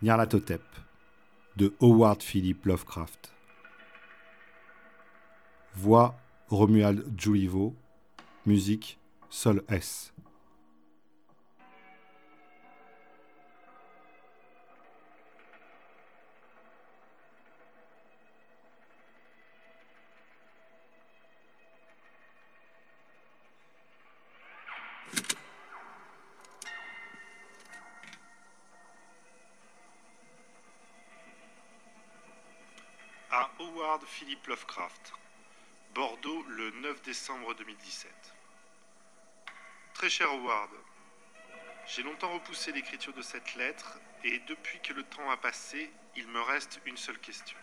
Nyarlathotep de Howard Philip Lovecraft. Voix Romuald Julivo. Musique Sol S. Howard Philip Lovecraft, Bordeaux, le 9 décembre 2017. Très cher Howard, j'ai longtemps repoussé l'écriture de cette lettre et depuis que le temps a passé, il me reste une seule question.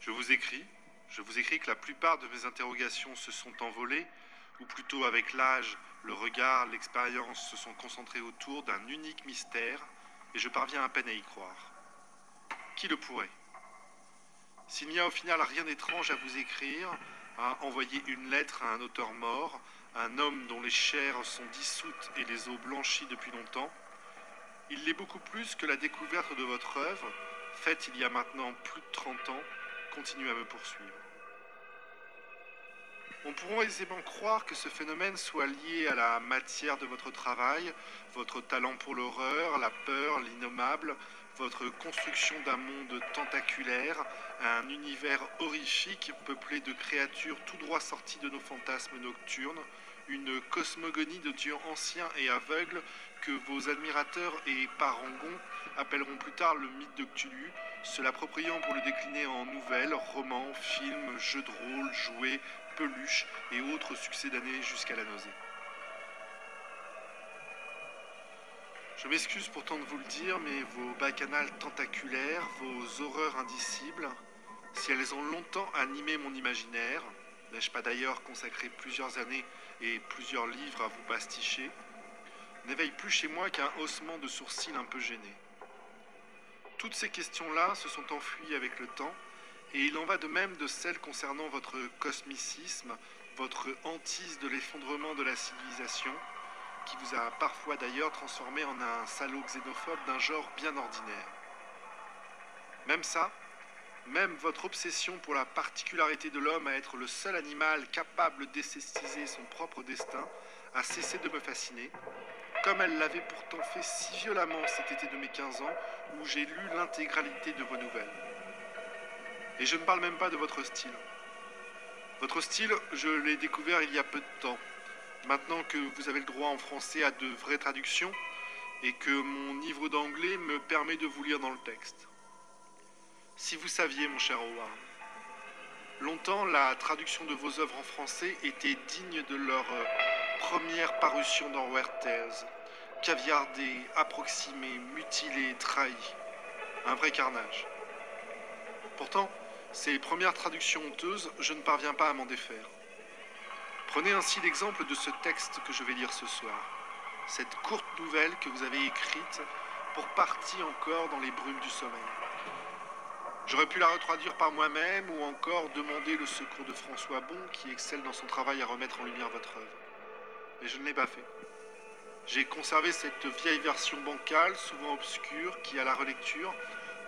Je vous écris, je vous écris que la plupart de mes interrogations se sont envolées, ou plutôt avec l'âge, le regard, l'expérience se sont concentrés autour d'un unique mystère, et je parviens à peine à y croire. Qui le pourrait? S'il n'y a au final rien d'étrange à vous écrire, à envoyer une lettre à un auteur mort, un homme dont les chairs sont dissoutes et les os blanchis depuis longtemps, il l'est beaucoup plus que la découverte de votre œuvre, faite il y a maintenant plus de 30 ans, continue à me poursuivre. On pourrait aisément croire que ce phénomène soit lié à la matière de votre travail, votre talent pour l'horreur, la peur, l'innommable, votre construction d'un monde tentaculaire, un univers horrifique peuplé de créatures tout droit sorties de nos fantasmes nocturnes, une cosmogonie de dieux anciens et aveugles que vos admirateurs et parangons appelleront plus tard le mythe de Cthulhu, se l'appropriant pour le décliner en nouvelles, romans, films, jeux de rôle, jouets, peluches et autres succès d'années jusqu'à la nausée. Je m'excuse pourtant de vous le dire, mais vos bacchanales tentaculaires, vos horreurs indicibles, si elles ont longtemps animé mon imaginaire, n'ai-je pas d'ailleurs consacré plusieurs années et plusieurs livres à vous pasticher, n'éveillent plus chez moi qu'un haussement de sourcils un peu gêné. Toutes ces questions-là se sont enfuies avec le temps, et il en va de même de celles concernant votre cosmicisme, votre hantise de l'effondrement de la civilisation, qui vous a parfois d'ailleurs transformé en un salaud xénophobe d'un genre bien ordinaire. Même ça, même votre obsession pour la particularité de l'homme à être le seul animal capable d'esthétiser son propre destin a cessé de me fasciner, comme elle l'avait pourtant fait si violemment cet été de mes 15 ans où j'ai lu l'intégralité de vos nouvelles. Et je ne parle même pas de votre style. Votre style, je l'ai découvert il y a peu de temps, maintenant que vous avez le droit en français à de vraies traductions et que mon livre d'anglais me permet de vous lire dans le texte. Si vous saviez, mon cher Howard, longtemps la traduction de vos œuvres en français était digne de leur euh, première parution dans Werther's, caviardée, approximée, mutilée, trahie. Un vrai carnage. Pourtant, ces premières traductions honteuses, je ne parviens pas à m'en défaire. Prenez ainsi l'exemple de ce texte que je vais lire ce soir, cette courte nouvelle que vous avez écrite pour partie encore dans les brumes du sommeil. J'aurais pu la retraduire par moi-même ou encore demander le secours de François Bon qui excelle dans son travail à remettre en lumière votre œuvre. Mais je ne l'ai pas fait. J'ai conservé cette vieille version bancale, souvent obscure, qui à la relecture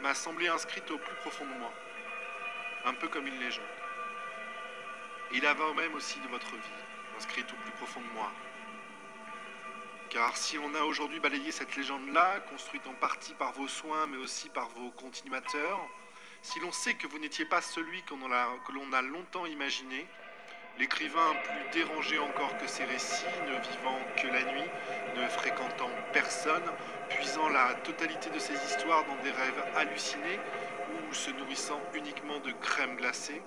m'a semblé inscrite au plus profond de moi, un peu comme une légende. Il va même aussi de votre vie, inscrite au plus profond de moi. Car si on a aujourd'hui balayé cette légende-là, construite en partie par vos soins, mais aussi par vos continuateurs, si l'on sait que vous n'étiez pas celui que l'on a longtemps imaginé, l'écrivain plus dérangé encore que ses récits, ne vivant que la nuit, ne fréquentant personne, puisant la totalité de ses histoires dans des rêves hallucinés ou se nourrissant uniquement de crème glacée,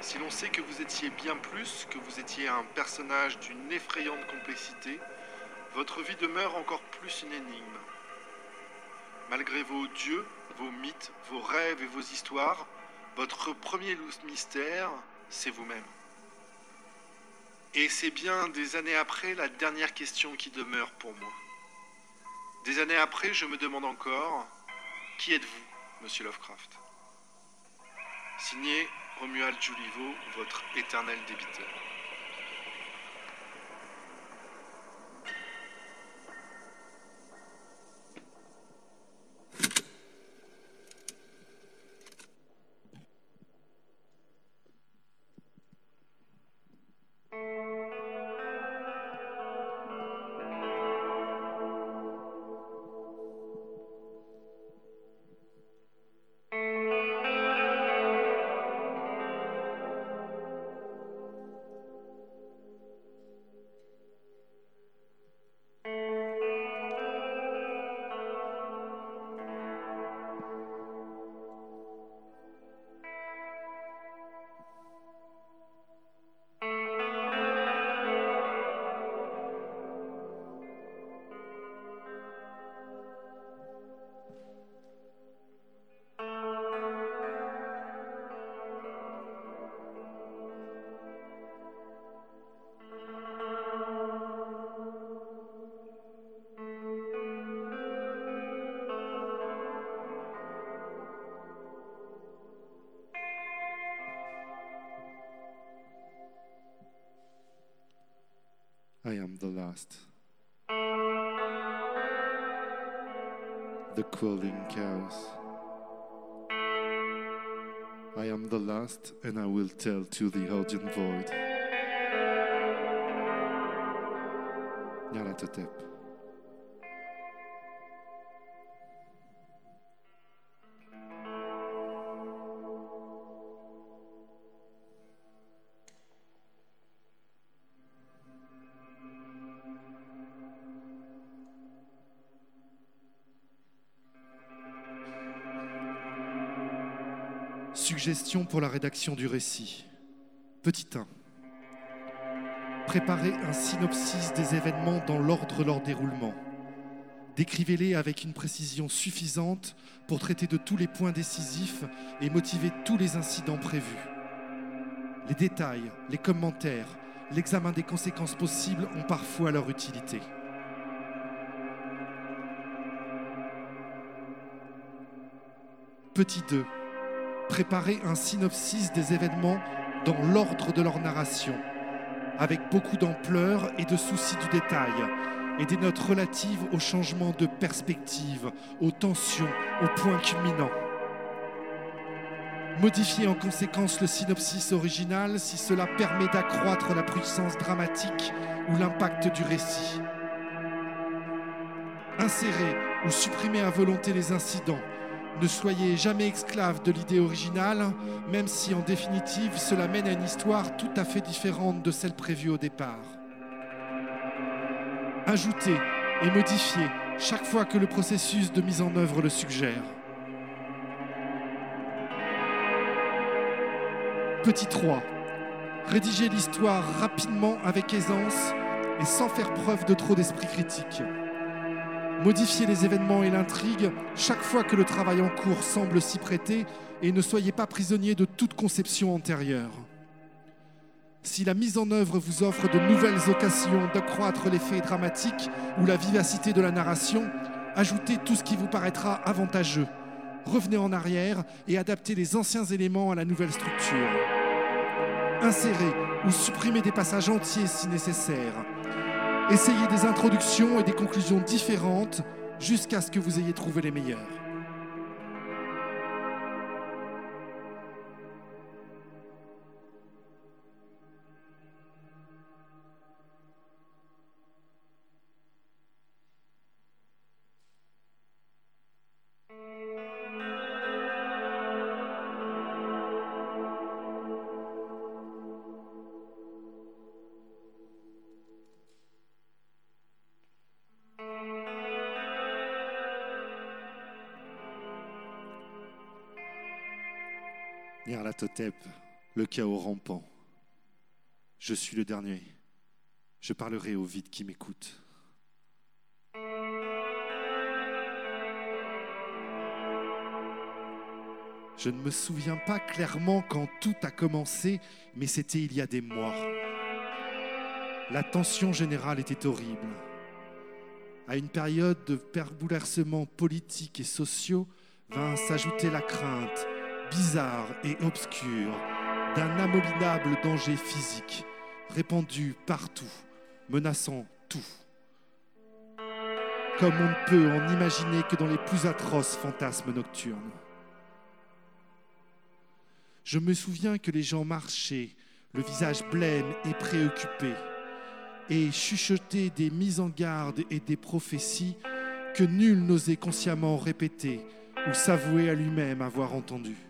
si l'on sait que vous étiez bien plus, que vous étiez un personnage d'une effrayante complexité, votre vie demeure encore plus une énigme. Malgré vos dieux, vos mythes, vos rêves et vos histoires, votre premier mystère, c'est vous-même. Et c'est bien des années après la dernière question qui demeure pour moi. Des années après, je me demande encore, qui êtes-vous, monsieur Lovecraft? Signé Romuald Julivo, votre éternel débiteur. The last. The calling cows. I am the last, and I will tell to the audience void. Nyarlathotep. Suggestion pour la rédaction du récit. Petit 1. Préparez un synopsis des événements dans l'ordre leur déroulement. Décrivez-les avec une précision suffisante pour traiter de tous les points décisifs et motiver tous les incidents prévus. Les détails, les commentaires, l'examen des conséquences possibles ont parfois leur utilité. Petit 2. Préparez un synopsis des événements dans l'ordre de leur narration, avec beaucoup d'ampleur et de souci du détail, et des notes relatives aux changements de perspective, aux tensions, aux points culminants. Modifiez en conséquence le synopsis original si cela permet d'accroître la puissance dramatique ou l'impact du récit. Insérez ou supprimez à volonté les incidents. Ne soyez jamais esclave de l'idée originale, même si en définitive cela mène à une histoire tout à fait différente de celle prévue au départ. Ajoutez et modifiez chaque fois que le processus de mise en œuvre le suggère. Petit 3. Rédigez l'histoire rapidement avec aisance et sans faire preuve de trop d'esprit critique. Modifiez les événements et l'intrigue chaque fois que le travail en cours semble s'y prêter et ne soyez pas prisonnier de toute conception antérieure. Si la mise en œuvre vous offre de nouvelles occasions d'accroître l'effet dramatique ou la vivacité de la narration, ajoutez tout ce qui vous paraîtra avantageux. Revenez en arrière et adaptez les anciens éléments à la nouvelle structure. Insérez ou supprimez des passages entiers si nécessaire. Essayez des introductions et des conclusions différentes jusqu'à ce que vous ayez trouvé les meilleures. Le chaos rampant. Je suis le dernier. Je parlerai au vide qui m'écoute. Je ne me souviens pas clairement quand tout a commencé, mais c'était il y a des mois. La tension générale était horrible. À une période de bouleversements politiques et sociaux vint s'ajouter la crainte, bizarre et obscure, d'un abominable danger physique, répandu partout, menaçant tout. Comme on ne peut en imaginer que dans les plus atroces fantasmes nocturnes. Je me souviens que les gens marchaient, le visage blême et préoccupé, et chuchotaient des mises en garde et des prophéties que nul n'osait consciemment répéter ou s'avouer à lui-même avoir entendues.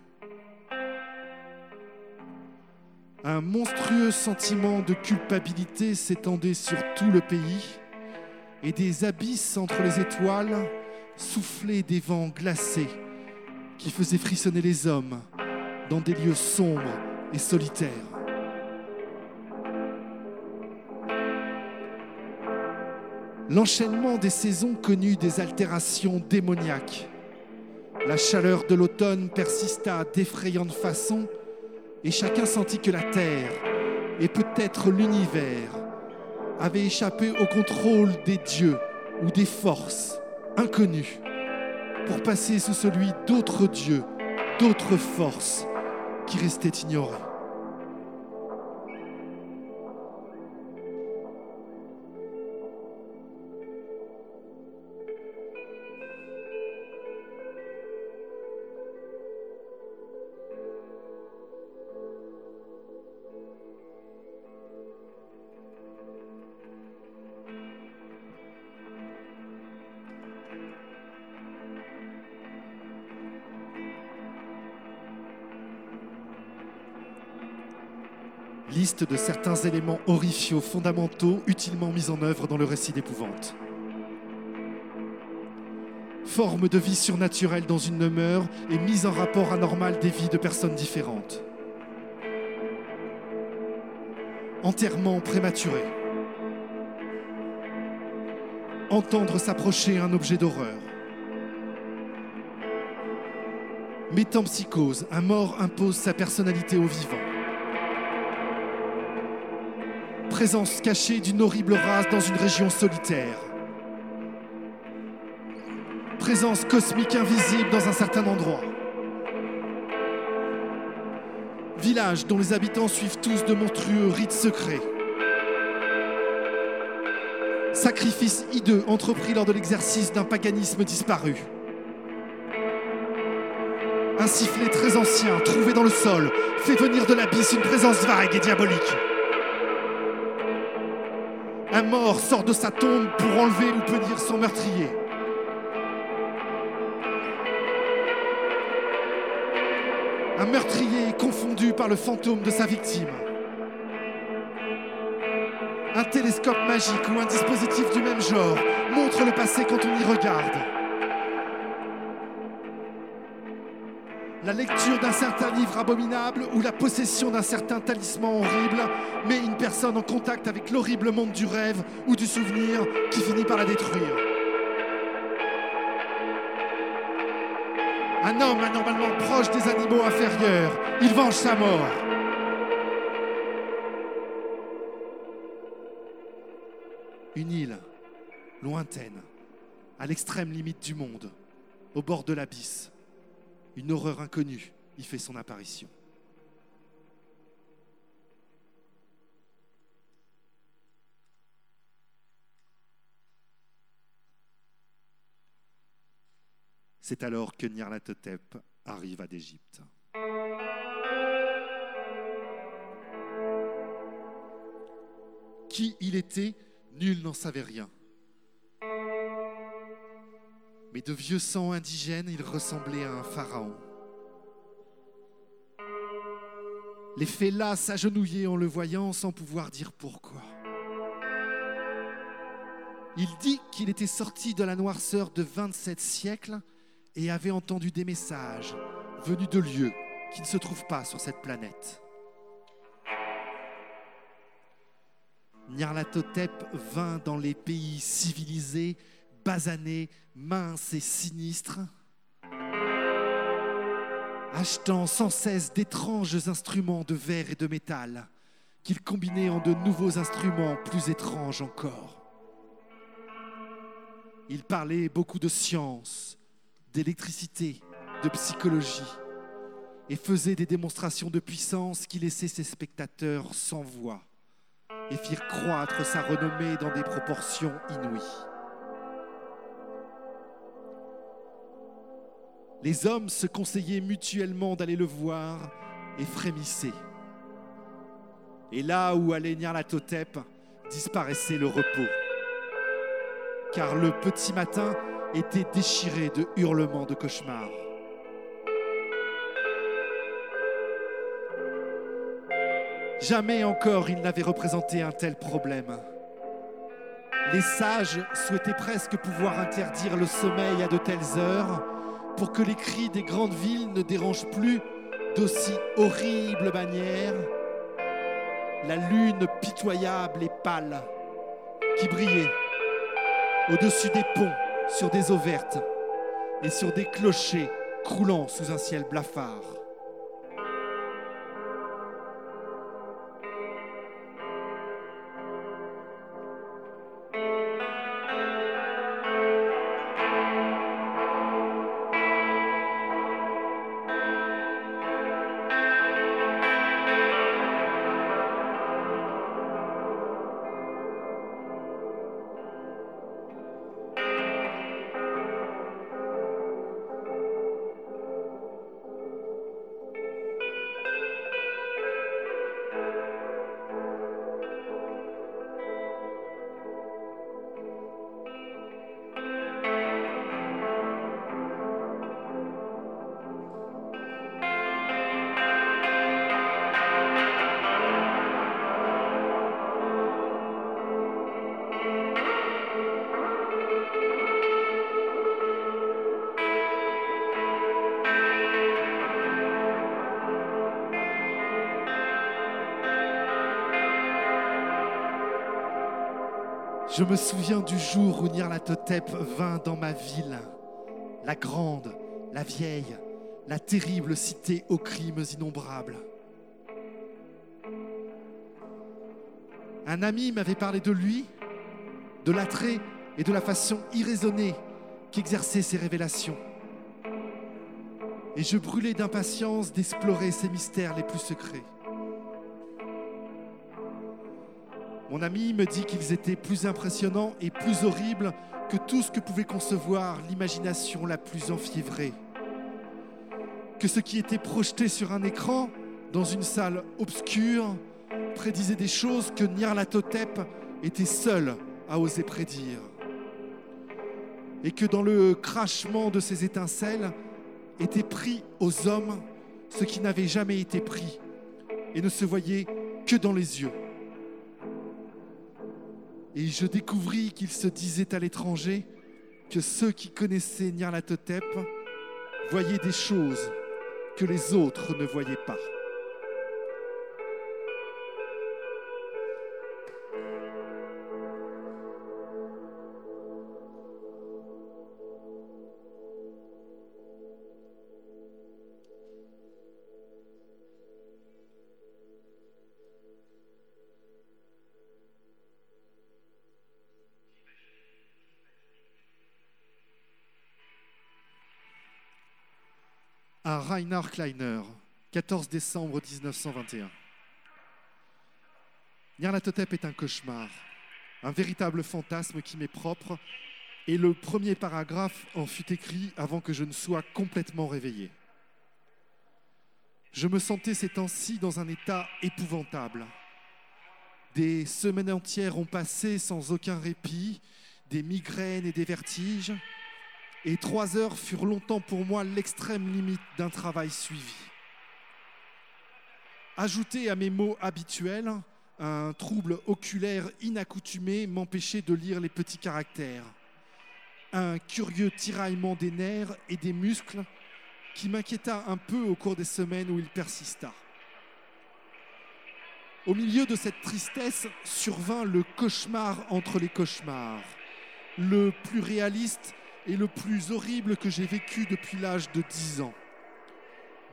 Un monstrueux sentiment de culpabilité s'étendait sur tout le pays, et des abysses entre les étoiles soufflaient des vents glacés qui faisaient frissonner les hommes dans des lieux sombres et solitaires. L'enchaînement des saisons connut des altérations démoniaques. La chaleur de l'automne persista d'effrayantes façons et chacun sentit que la terre et peut-être l'univers avaient échappé au contrôle des dieux ou des forces inconnues pour passer sous celui d'autres dieux, d'autres forces qui restaient ignorées. Liste de certains éléments horrifiaux fondamentaux utilement mis en œuvre dans le récit d'épouvante. Forme de vie surnaturelle dans une demeure et mise en rapport anormal des vies de personnes différentes. Enterrement prématuré. Entendre s'approcher un objet d'horreur. Métampsychose, un mort impose sa personnalité au vivant. Présence cachée d'une horrible race dans une région solitaire. Présence cosmique invisible dans un certain endroit. Village dont les habitants suivent tous de monstrueux rites secrets. Sacrifice hideux entrepris lors de l'exercice d'un paganisme disparu. Un sifflet très ancien, trouvé dans le sol, fait venir de l'abysse une présence vague et diabolique. Un mort sort de sa tombe pour enlever ou punir son meurtrier. Un meurtrier confondu par le fantôme de sa victime. Un télescope magique ou un dispositif du même genre montre le passé quand on y regarde. La lecture d'un certain livre abominable ou la possession d'un certain talisman horrible met une personne en contact avec l'horrible monde du rêve ou du souvenir qui finit par la détruire. Un homme anormalement proche des animaux inférieurs, il venge sa mort. Une île, lointaine, à l'extrême limite du monde, au bord de l'abysse. Une horreur inconnue y fait son apparition. C'est alors que Nyarlathotep arrive à d'Égypte. Qui il était, nul n'en savait rien. De vieux sang indigène, il ressemblait à un pharaon. Les félats s'agenouillaient en le voyant sans pouvoir dire pourquoi. Il dit qu'il était sorti de la noirceur de 27 siècles et avait entendu des messages venus de lieux qui ne se trouvent pas sur cette planète. Nyarlathotep vint dans les pays civilisés, basané, mince et sinistre, achetant sans cesse d'étranges instruments de verre et de métal qu'il combinait en de nouveaux instruments plus étranges encore. Il parlait beaucoup de science, d'électricité, de psychologie, et faisait des démonstrations de puissance qui laissaient ses spectateurs sans voix et firent croître sa renommée dans des proportions inouïes. Les hommes se conseillaient mutuellement d'aller le voir et frémissaient. Et là où allait Nyarlathotep, disparaissait le repos. Car le petit matin était déchiré de hurlements de cauchemars. Jamais encore il n'avait représenté un tel problème. Les sages souhaitaient presque pouvoir interdire le sommeil à de telles heures pour que les cris des grandes villes ne dérangent plus d'aussi horrible manière la lune pitoyable et pâle qui brillait au-dessus des ponts sur des eaux vertes et sur des clochers croulant sous un ciel blafard. Je me souviens du jour où Nyarlathotep vint dans ma ville, la grande, la vieille, la terrible cité aux crimes innombrables. Un ami m'avait parlé de lui, de l'attrait et de la façon irraisonnée qu'exerçait ses révélations. Et je brûlais d'impatience d'explorer ses mystères les plus secrets. Mon ami me dit qu'ils étaient plus impressionnants et plus horribles que tout ce que pouvait concevoir l'imagination la plus enfiévrée. Que ce qui était projeté sur un écran, dans une salle obscure, prédisait des choses que Nyarlathotep était seul à oser prédire. Et que dans le crachement de ces étincelles était pris aux hommes ce qui n'avait jamais été pris et ne se voyait que dans les yeux. Et je découvris qu'il se disait à l'étranger que ceux qui connaissaient Nyarlathotep voyaient des choses que les autres ne voyaient pas. Reinhard Kleiner, 14 décembre 1921. Nyarlathotep est un cauchemar, un véritable fantasme qui m'est propre, et le premier paragraphe en fut écrit avant que je ne sois complètement réveillé. Je me sentais ces temps-ci dans un état épouvantable. Des semaines entières ont passé sans aucun répit, des migraines et des vertiges, et trois heures furent longtemps pour moi l'extrême limite d'un travail suivi. Ajouté à mes mots habituels, un trouble oculaire inaccoutumé m'empêchait de lire les petits caractères. Un curieux tiraillement des nerfs et des muscles qui m'inquiéta un peu au cours des semaines où il persista. Au milieu de cette tristesse survint le cauchemar entre les cauchemars, le plus réaliste et le plus horrible que j'ai vécu depuis l'âge de 10 ans.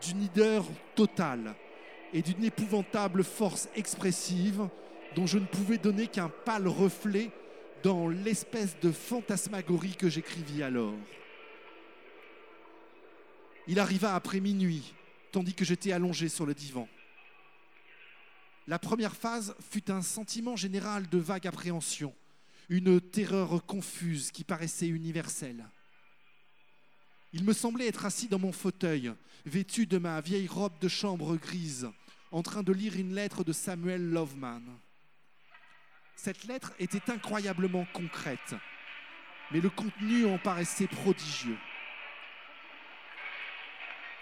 D'une hideur totale et d'une épouvantable force expressive dont je ne pouvais donner qu'un pâle reflet dans l'espèce de fantasmagorie que j'écrivis alors. Il arriva après minuit, tandis que j'étais allongé sur le divan. La première phase fut un sentiment général de vague appréhension une terreur confuse qui paraissait universelle. Il me semblait être assis dans mon fauteuil, vêtu de ma vieille robe de chambre grise, en train de lire une lettre de Samuel Loveman. Cette lettre était incroyablement concrète, mais le contenu en paraissait prodigieux.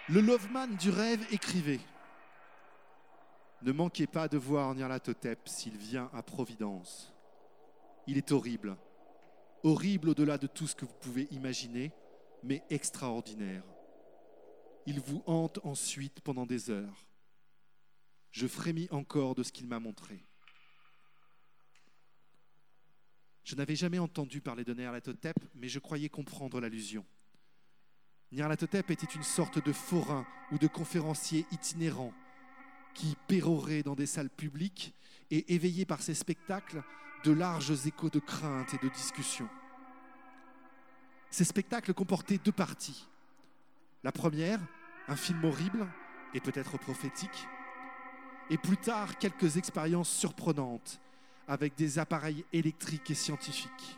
Le Loveman du rêve écrivait Ne manquez pas de voir Nyarlathotep s'il vient à Providence. Il est horrible. Horrible au-delà de tout ce que vous pouvez imaginer, mais extraordinaire. Il vous hante ensuite pendant des heures. Je frémis encore de ce qu'il m'a montré. Je n'avais jamais entendu parler de Nyarlathotep, mais je croyais comprendre l'allusion. Nyarlathotep était une sorte de forain ou de conférencier itinérant qui pérorait dans des salles publiques et, éveillé par ses spectacles, de larges échos de crainte et de discussion. Ces spectacles comportaient deux parties. La première, un film horrible et peut-être prophétique, et plus tard quelques expériences surprenantes avec des appareils électriques et scientifiques.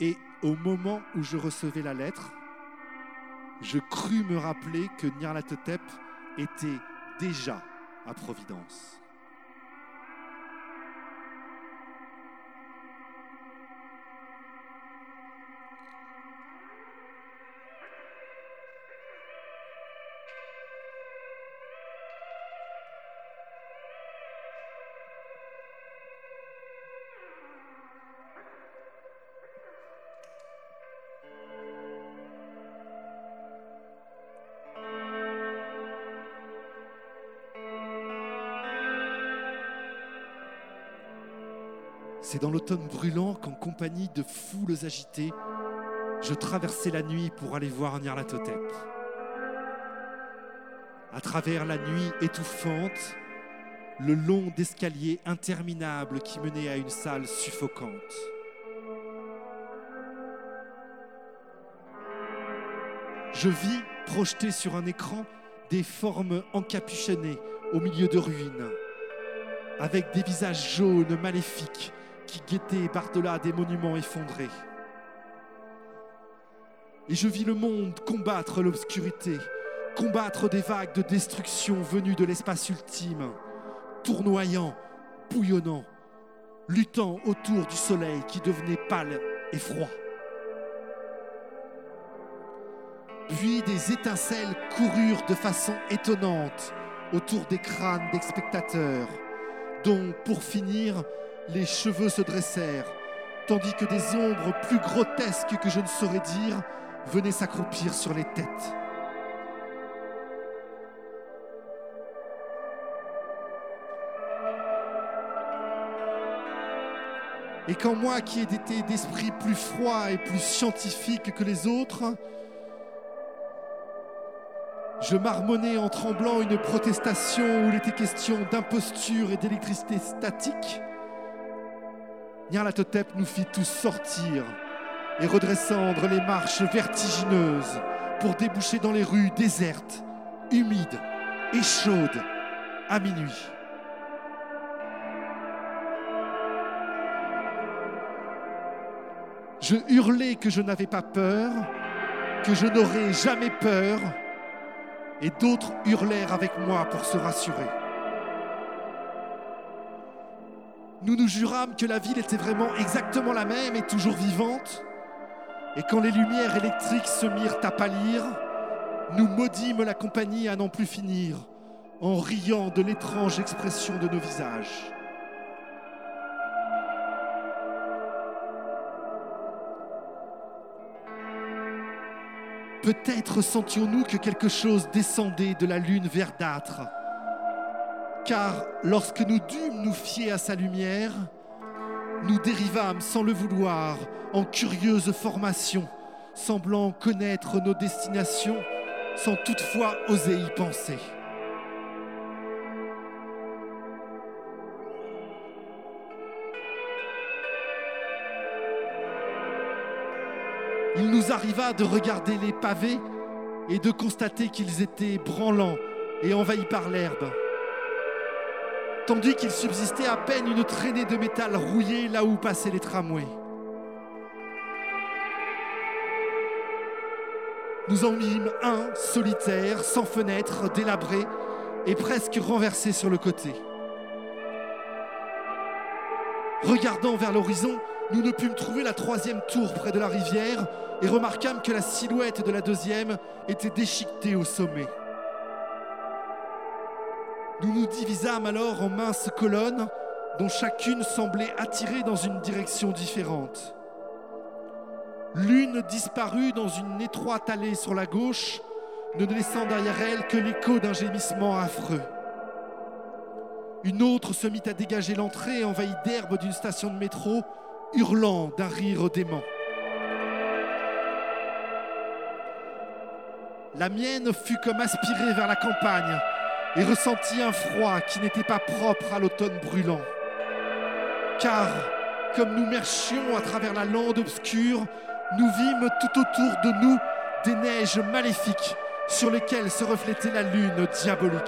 Et au moment où je recevais la lettre, je crus me rappeler que Nyarlathotep était déjà à Providence. Dans l'automne brûlant qu'en compagnie de foules agitées, je traversais la nuit pour aller voir Nyarlathotep. À travers la nuit étouffante, le long d'escaliers interminables qui menaient à une salle suffocante. Je vis projeté sur un écran des formes encapuchonnées au milieu de ruines, avec des visages jaunes maléfiques qui guettaient par-delà des monuments effondrés. Et je vis le monde combattre l'obscurité, combattre des vagues de destruction venues de l'espace ultime, tournoyant, bouillonnant, luttant autour du soleil qui devenait pâle et froid. Puis des étincelles coururent de façon étonnante autour des crânes des spectateurs, dont, pour finir, les cheveux se dressèrent, tandis que des ombres plus grotesques que je ne saurais dire venaient s'accroupir sur les têtes. Et quand moi, qui ai été d'esprit plus froid et plus scientifique que les autres, je marmonnais en tremblant une protestation où il était question d'imposture et d'électricité statique. Nyarlathotep nous fit tous sortir et redescendre les marches vertigineuses pour déboucher dans les rues désertes, humides et chaudes à minuit. Je hurlais que je n'avais pas peur, que je n'aurais jamais peur, et d'autres hurlèrent avec moi pour se rassurer. Nous nous jurâmes que la ville était vraiment exactement la même et toujours vivante, et quand les lumières électriques se mirent à pâlir, nous maudîmes la compagnie à n'en plus finir, en riant de l'étrange expression de nos visages. Peut-être sentions-nous que quelque chose descendait de la lune verdâtre, car lorsque nous dûmes nous fier à sa lumière, nous dérivâmes sans le vouloir en curieuse formation, semblant connaître nos destinations sans toutefois oser y penser. Il nous arriva de regarder les pavés et de constater qu'ils étaient branlants et envahis par l'herbe, tandis qu'il subsistait à peine une traînée de métal rouillé là où passaient les tramways. Nous en mîmes un solitaire, sans fenêtre, délabré et presque renversé sur le côté. Regardant vers l'horizon, nous ne pûmes trouver la troisième tour près de la rivière et remarquâmes que la silhouette de la deuxième était déchiquetée au sommet. Nous nous divisâmes alors en minces colonnes dont chacune semblait attirer dans une direction différente. L'une disparut dans une étroite allée sur la gauche, ne laissant derrière elle que l'écho d'un gémissement affreux. Une autre se mit à dégager l'entrée envahie d'herbe d'une station de métro, hurlant d'un rire dément. La mienne fut comme aspirée vers la campagne et ressentit un froid qui n'était pas propre à l'automne brûlant. Car, comme nous marchions à travers la lande obscure, nous vîmes tout autour de nous des neiges maléfiques sur lesquelles se reflétait la lune diabolique.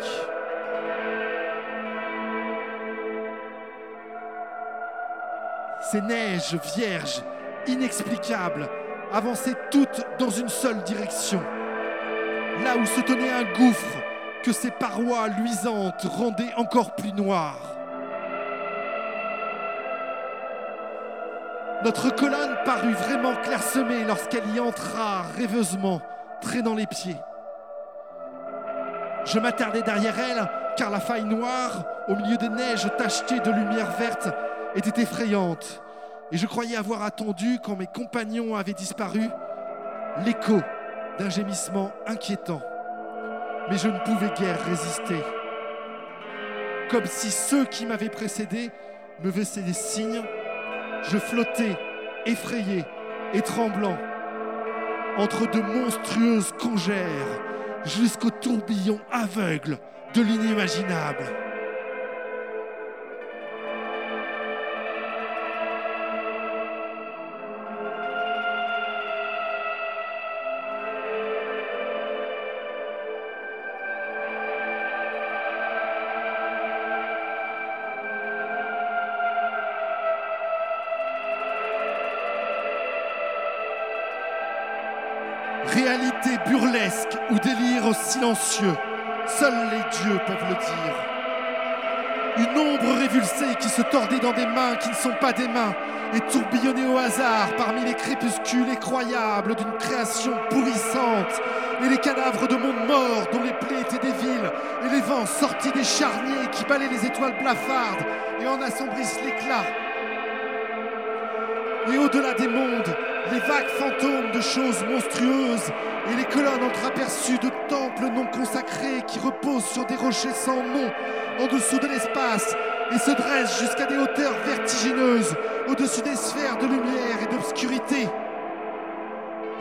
Ces neiges vierges, inexplicables, avançaient toutes dans une seule direction, là où se tenait un gouffre que ses parois luisantes rendaient encore plus noires. Notre colonne parut vraiment clairsemée lorsqu'elle y entra rêveusement, traînant les pieds. Je m'attardai derrière elle, car la faille noire, au milieu des neiges tachetées de lumière verte, était effrayante. Et je croyais avoir attendu, quand mes compagnons avaient disparu, l'écho d'un gémissement inquiétant. Mais je ne pouvais guère résister. Comme si ceux qui m'avaient précédé me faisaient des signes je flottais, effrayé et tremblant, entre de monstrueuses congères, jusqu'au tourbillon aveugle de l'inimaginable. Seuls les dieux peuvent le dire. Une ombre révulsée qui se tordait dans des mains qui ne sont pas des mains et tourbillonnait au hasard parmi les crépuscules effroyables d'une création pourrissante et les cadavres de mondes morts dont les plaies étaient des villes et les vents sortis des charniers qui balaient les étoiles blafardes et en assombrissent l'éclat. Et au-delà des mondes, les vagues fantômes de choses monstrueuses et les colonnes entreaperçues de temples non consacrés qui reposent sur des rochers sans nom en dessous de l'espace et se dressent jusqu'à des hauteurs vertigineuses au-dessus des sphères de lumière et d'obscurité.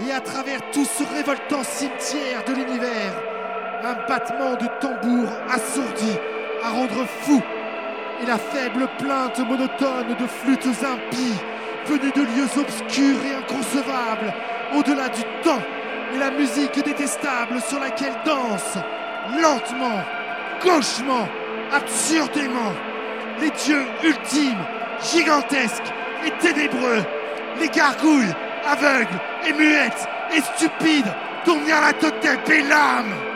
Et à travers tout ce révoltant cimetière de l'univers, un battement de tambour assourdit à rendre fou et la faible plainte monotone de flûtes impies venues de lieux obscurs et inconcevables, au-delà du temps, et la musique détestable sur laquelle dansent, lentement, gauchement, absurdément, les dieux ultimes, gigantesques et ténébreux, les gargouilles, aveugles et muettes et stupides, dont Nyarlathotep est l'âme.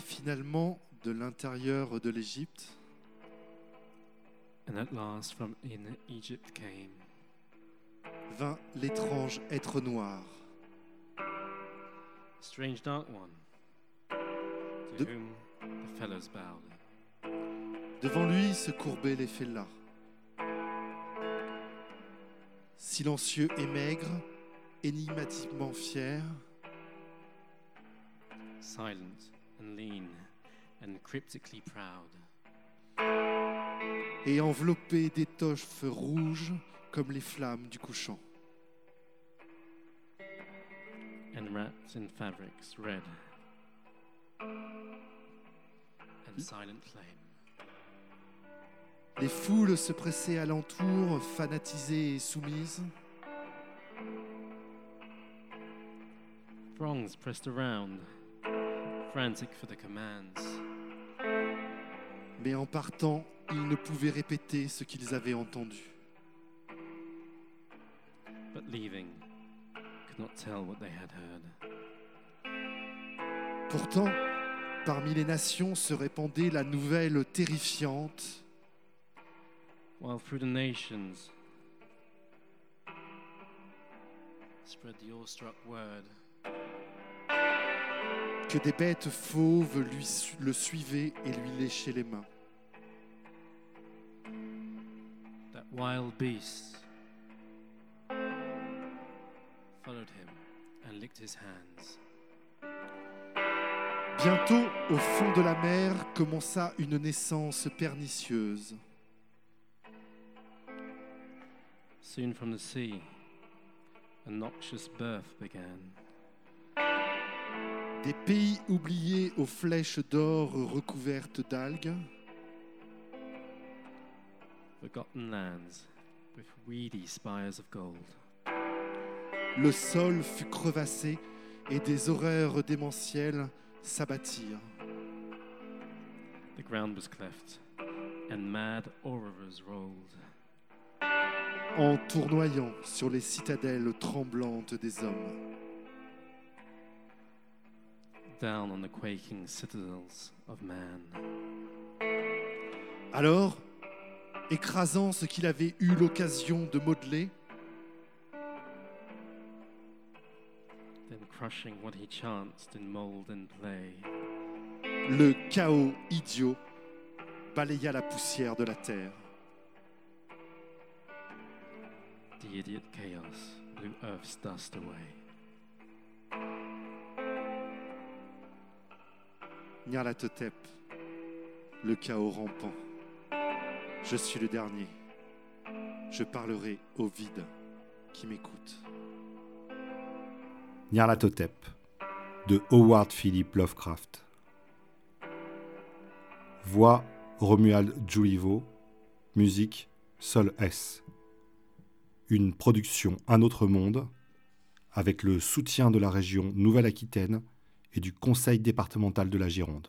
Et finalement, de l'intérieur de l'Égypte, And at last from in Egypt came. Vint l'étrange être noir, a strange dark one, De- to whom the fellows bowed. Devant lui se courbaient les fellahs. Silencieux et maigre, énigmatiquement fier, silent and lean and cryptically proud, et enveloppé d'étoffes rouges comme les flammes du couchant. and wrapped in fabrics red and silent flame. Les foules se pressaient alentour, fanatisées et soumises. Throngs pressed around, frantic for the commands, Mais en partant, ils ne pouvaient répéter ce qu'ils avaient entendu. but leaving, could not tell what they had heard. Pourtant, Parmi les nations se répandait la nouvelle terrifiante while through the nations spread the awestruck word que des bêtes fauves lui, le suivaient et lui léchaient les mains. that wild beasts followed him and licked his hands. Bientôt, au fond de la mer, commença une naissance pernicieuse. Soon from the sea, a noxious birth began. Des pays oubliés aux flèches d'or recouvertes d'algues, Forgotten lands with weedy spires of gold. le sol fut crevassé et des horreurs démentielles s'abattirent. The ground was cleft, and mad auroras rolled. en tournoyant sur les citadelles tremblantes des hommes. Down on the quaking citadels of man. Alors, écrasant ce qu'il avait eu l'occasion de modeler, then crushing what he chanced in mold and play. le chaos idiot balaya la poussière de la terre. The idiot chaos blew Earth's dust away. Nyarlathotep, le chaos rampant. Je suis le dernier. Je parlerai au vide qui m'écoute. Nyarlathotep de Howard Philip Lovecraft. Voix Romuald Julivo. Musique Sol S. Une production Un autre monde avec le soutien de la région Nouvelle-Aquitaine et du Conseil départemental de la Gironde.